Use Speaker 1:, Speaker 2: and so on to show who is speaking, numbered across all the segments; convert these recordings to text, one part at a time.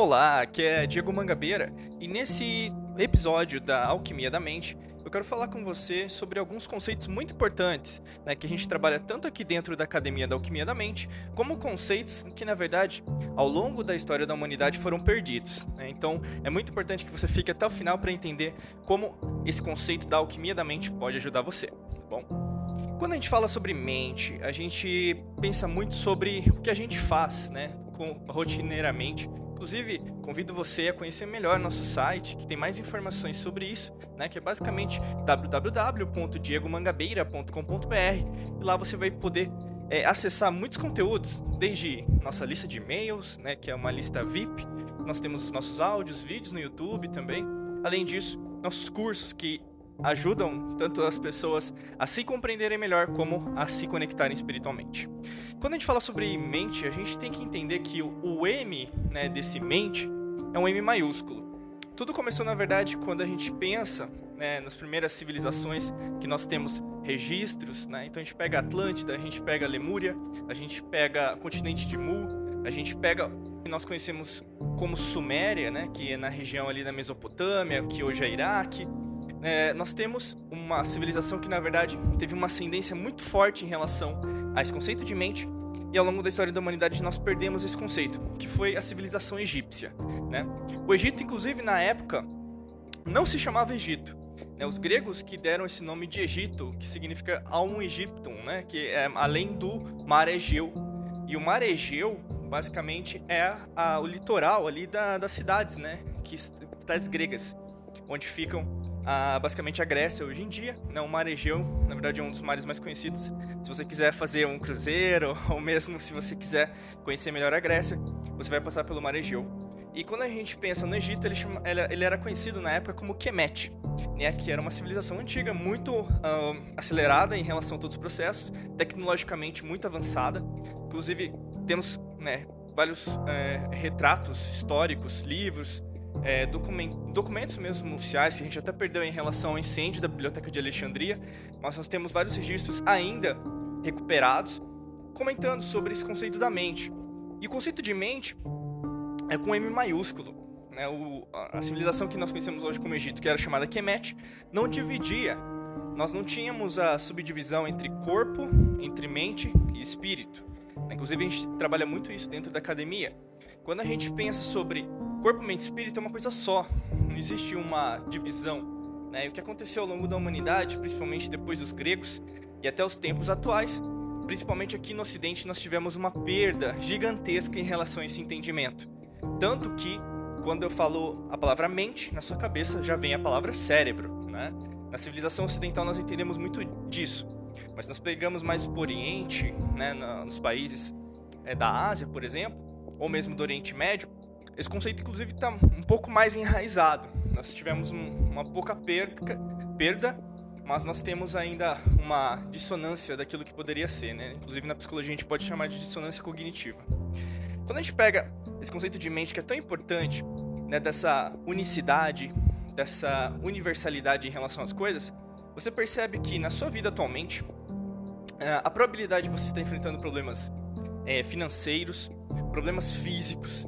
Speaker 1: Olá, aqui é Diego Mangabeira e nesse episódio da Alquimia da Mente eu quero falar com você sobre alguns conceitos muito importantes né, que a gente trabalha tanto aqui dentro da Academia da Alquimia da Mente, como conceitos que, na verdade, ao longo da história da humanidade foram perdidos. Né? Então, é muito importante que você fique até o final para entender como esse conceito da alquimia da mente pode ajudar você. Tá bom? Quando a gente fala sobre mente, a gente pensa muito sobre o que a gente faz, né, rotineiramente Inclusive, convido você a conhecer melhor nosso site, que tem mais informações sobre isso, né, que é basicamente www.diegomangabeira.com.br. E lá você vai poder é, acessar muitos conteúdos, desde nossa lista de e-mails, né, que é uma lista VIP. Nós temos os nossos áudios, vídeos no YouTube também. Além disso, nossos cursos que ajudam tanto as pessoas a se compreenderem melhor como a se conectarem espiritualmente. Quando a gente fala sobre mente, a gente tem que entender que o M né, desse mente é um M maiúsculo. Tudo começou, na verdade, quando a gente pensa né, nas primeiras civilizações que nós temos registros. Né? Então a gente pega Atlântida, a gente pega Lemúria, a gente pega continente de Mu, a gente pega nós conhecemos como Suméria, né, que é na região ali da Mesopotâmia, que hoje é Iraque é, nós temos uma civilização que, na verdade, teve uma ascendência muito forte em relação a esse conceito de mente, e ao longo da história da humanidade nós perdemos esse conceito, que foi a civilização egípcia. Né? O Egito, inclusive, na época, não se chamava Egito. Né? Os gregos que deram esse nome de Egito, que significa Alm Egyptum, né? que é além do mar Egeu. E o mar Egeu, basicamente, é a, o litoral ali da, das cidades, né? que, das gregas, onde ficam a, basicamente a Grécia hoje em dia. Né? O mar Egeu, na verdade, é um dos mares mais conhecidos. Se você quiser fazer um cruzeiro, ou mesmo se você quiser conhecer melhor a Grécia, você vai passar pelo mar Egeu. E quando a gente pensa no Egito, ele, chama, ele era conhecido na época como Kemet, né, que era uma civilização antiga, muito uh, acelerada em relação a todos os processos, tecnologicamente muito avançada. Inclusive, temos né, vários é, retratos históricos, livros, é, documentos mesmo oficiais, que a gente até perdeu em relação ao incêndio da Biblioteca de Alexandria, mas nós temos vários registros ainda recuperados comentando sobre esse conceito da mente. E o conceito de mente é com M maiúsculo. Né? O, a civilização que nós conhecemos hoje como Egito, que era chamada Kemet, não dividia. Nós não tínhamos a subdivisão entre corpo, entre mente e espírito. Inclusive, a gente trabalha muito isso dentro da academia. Quando a gente pensa sobre corpo, mente e espírito é uma coisa só. Não existe uma divisão. Né? E o que aconteceu ao longo da humanidade, principalmente depois dos gregos e até os tempos atuais, principalmente aqui no Ocidente, nós tivemos uma perda gigantesca em relação a esse entendimento. Tanto que, quando eu falo a palavra mente, na sua cabeça já vem a palavra cérebro. Né? Na civilização ocidental nós entendemos muito disso. Mas nós pegamos mais o Oriente, né, nos países é, da Ásia, por exemplo, ou mesmo do Oriente Médio, esse conceito, inclusive, está um pouco mais enraizado. Nós tivemos um, uma pouca perca, perda, mas nós temos ainda uma dissonância daquilo que poderia ser. Né? Inclusive, na psicologia, a gente pode chamar de dissonância cognitiva. Quando a gente pega esse conceito de mente que é tão importante, né, dessa unicidade, dessa universalidade em relação às coisas, você percebe que na sua vida atualmente, eh, a probabilidade de você estar enfrentando problemas é, financeiros, problemas físicos,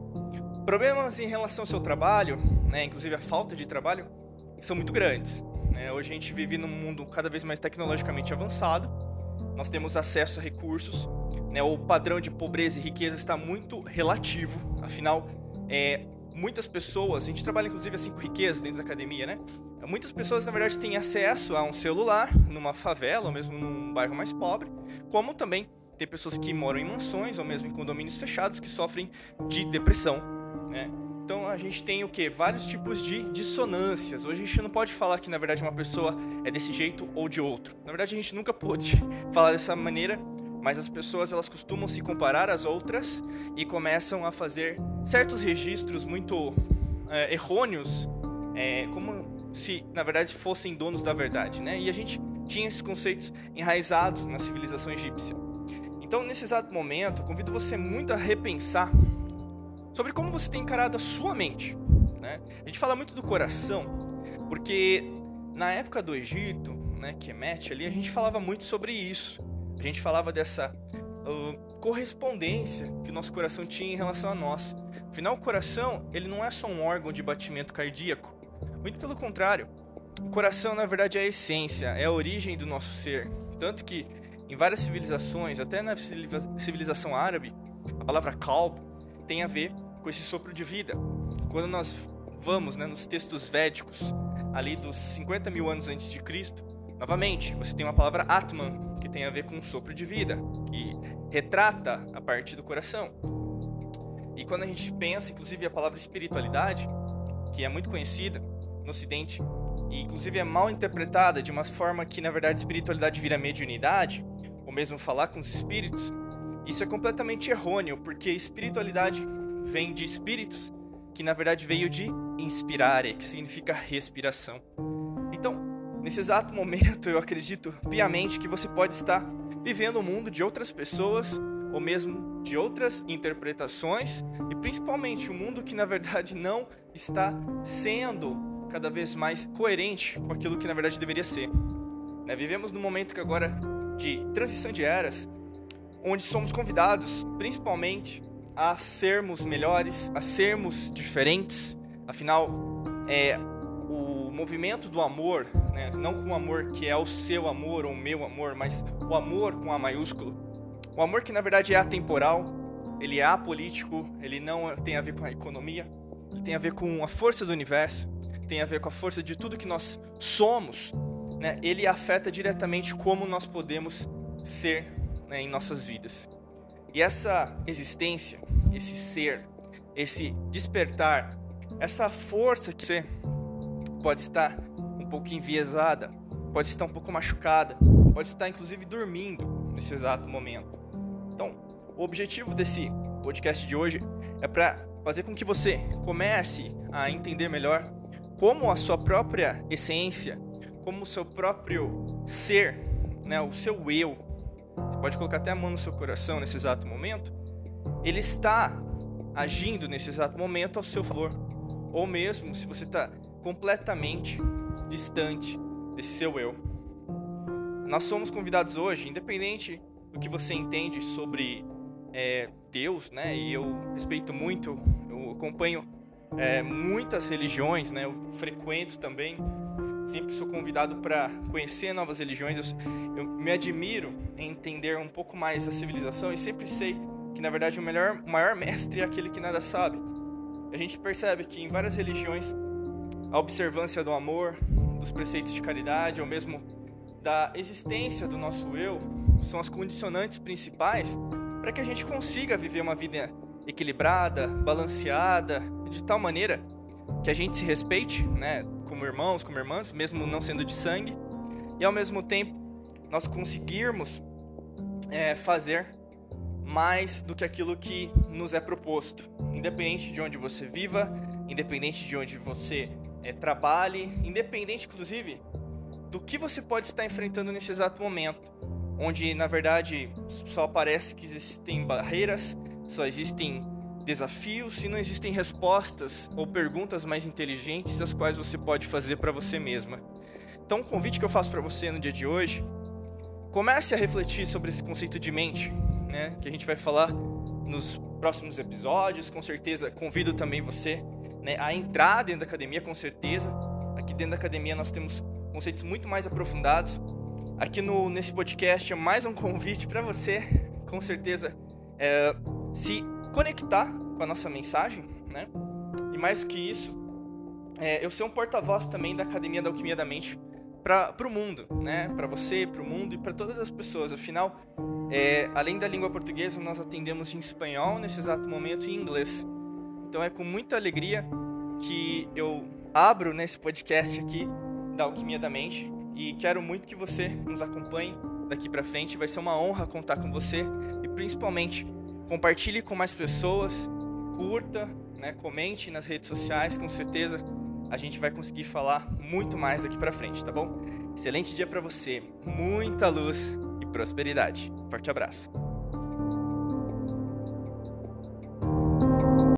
Speaker 1: Problemas em relação ao seu trabalho, né, inclusive a falta de trabalho, são muito grandes. Né? Hoje a gente vive num mundo cada vez mais tecnologicamente avançado, nós temos acesso a recursos, né? o padrão de pobreza e riqueza está muito relativo, afinal, é, muitas pessoas, a gente trabalha inclusive assim com riqueza dentro da academia, né? Muitas pessoas, na verdade, têm acesso a um celular numa favela ou mesmo num bairro mais pobre, como também tem pessoas que moram em mansões ou mesmo em condomínios fechados que sofrem de depressão, né? Então a gente tem o que? Vários tipos de dissonâncias. Hoje a gente não pode falar que na verdade uma pessoa é desse jeito ou de outro. Na verdade a gente nunca pôde falar dessa maneira, mas as pessoas elas costumam se comparar às outras e começam a fazer certos registros muito é, errôneos, é, como se na verdade fossem donos da verdade, né? E a gente tinha esses conceitos enraizados na civilização egípcia. Então nesse exato momento, convido você muito a repensar sobre como você tem encarado a sua mente. Né? A gente fala muito do coração, porque na época do Egito, né, Kemet ali, a gente falava muito sobre isso. A gente falava dessa uh, correspondência que o nosso coração tinha em relação a nós. Afinal, o coração, ele não é só um órgão de batimento cardíaco. Muito pelo contrário. O coração, na verdade, é a essência, é a origem do nosso ser. Tanto que em várias civilizações, até na civilização árabe, a palavra kalb tem a ver com esse sopro de vida. Quando nós vamos né, nos textos védicos, ali dos 50 mil anos antes de Cristo, novamente, você tem uma palavra Atman, que tem a ver com sopro de vida, que retrata a parte do coração. E quando a gente pensa, inclusive, a palavra espiritualidade, que é muito conhecida no Ocidente, e inclusive é mal interpretada de uma forma que, na verdade, espiritualidade vira mediunidade, ou mesmo falar com os espíritos, isso é completamente errôneo, porque espiritualidade vem de espíritos, que na verdade veio de inspirare, que significa respiração. Então, nesse exato momento, eu acredito piamente que você pode estar vivendo o um mundo de outras pessoas ou mesmo de outras interpretações e principalmente um mundo que na verdade não está sendo cada vez mais coerente com aquilo que na verdade deveria ser. Né? Vivemos num momento que agora de transição de eras, onde somos convidados principalmente a sermos melhores, a sermos diferentes. Afinal, é o movimento do amor, né? não com o amor que é o seu amor ou o meu amor, mas o amor com A maiúsculo. O amor que na verdade é atemporal, ele é apolítico, ele não tem a ver com a economia, ele tem a ver com a força do universo, tem a ver com a força de tudo que nós somos. Né? Ele afeta diretamente como nós podemos ser né, em nossas vidas. E essa existência, esse ser, esse despertar, essa força que você pode estar um pouco enviesada, pode estar um pouco machucada, pode estar inclusive dormindo nesse exato momento. Então, o objetivo desse podcast de hoje é para fazer com que você comece a entender melhor como a sua própria essência, como o seu próprio ser, né, o seu eu, você pode colocar até a mão no seu coração nesse exato momento, ele está agindo nesse exato momento ao seu favor. Ou mesmo se você está completamente distante desse seu eu. Nós somos convidados hoje, independente do que você entende sobre é, Deus, né? E eu respeito muito, eu acompanho é, muitas religiões, né? Eu frequento também sempre sou convidado para conhecer novas religiões. Eu, eu, me admiro em entender um pouco mais da civilização e sempre sei que na verdade o melhor, o maior mestre é aquele que nada sabe. A gente percebe que em várias religiões a observância do amor, dos preceitos de caridade ou mesmo da existência do nosso eu são as condicionantes principais para que a gente consiga viver uma vida equilibrada, balanceada, de tal maneira que a gente se respeite, né, como irmãos, como irmãs, mesmo não sendo de sangue, e ao mesmo tempo nós conseguirmos é, fazer mais do que aquilo que nos é proposto, independente de onde você viva, independente de onde você é, trabalhe, independente, inclusive, do que você pode estar enfrentando nesse exato momento, onde na verdade só parece que existem barreiras, só existem desafios e não existem respostas ou perguntas mais inteligentes as quais você pode fazer para você mesma. Então, o convite que eu faço para você no dia de hoje, comece a refletir sobre esse conceito de mente, né, que a gente vai falar nos próximos episódios. Com certeza, convido também você né, a entrar dentro da academia, com certeza. Aqui dentro da academia nós temos conceitos muito mais aprofundados. Aqui no, nesse podcast é mais um convite para você, com certeza, é, se conectar com a nossa mensagem, né? E mais que isso, é, eu ser um porta-voz também da Academia da Alquimia da Mente para o mundo, né? Para você, para o mundo e para todas as pessoas. Afinal, é, além da língua portuguesa, nós atendemos em espanhol nesse exato momento e em inglês. Então é com muita alegria que eu abro nesse podcast aqui da Alquimia da Mente e quero muito que você nos acompanhe daqui para frente. Vai ser uma honra contar com você e principalmente compartilhe com mais pessoas, curta, né, comente nas redes sociais, com certeza a gente vai conseguir falar muito mais daqui para frente, tá bom? Excelente dia para você, muita luz e prosperidade. Forte abraço.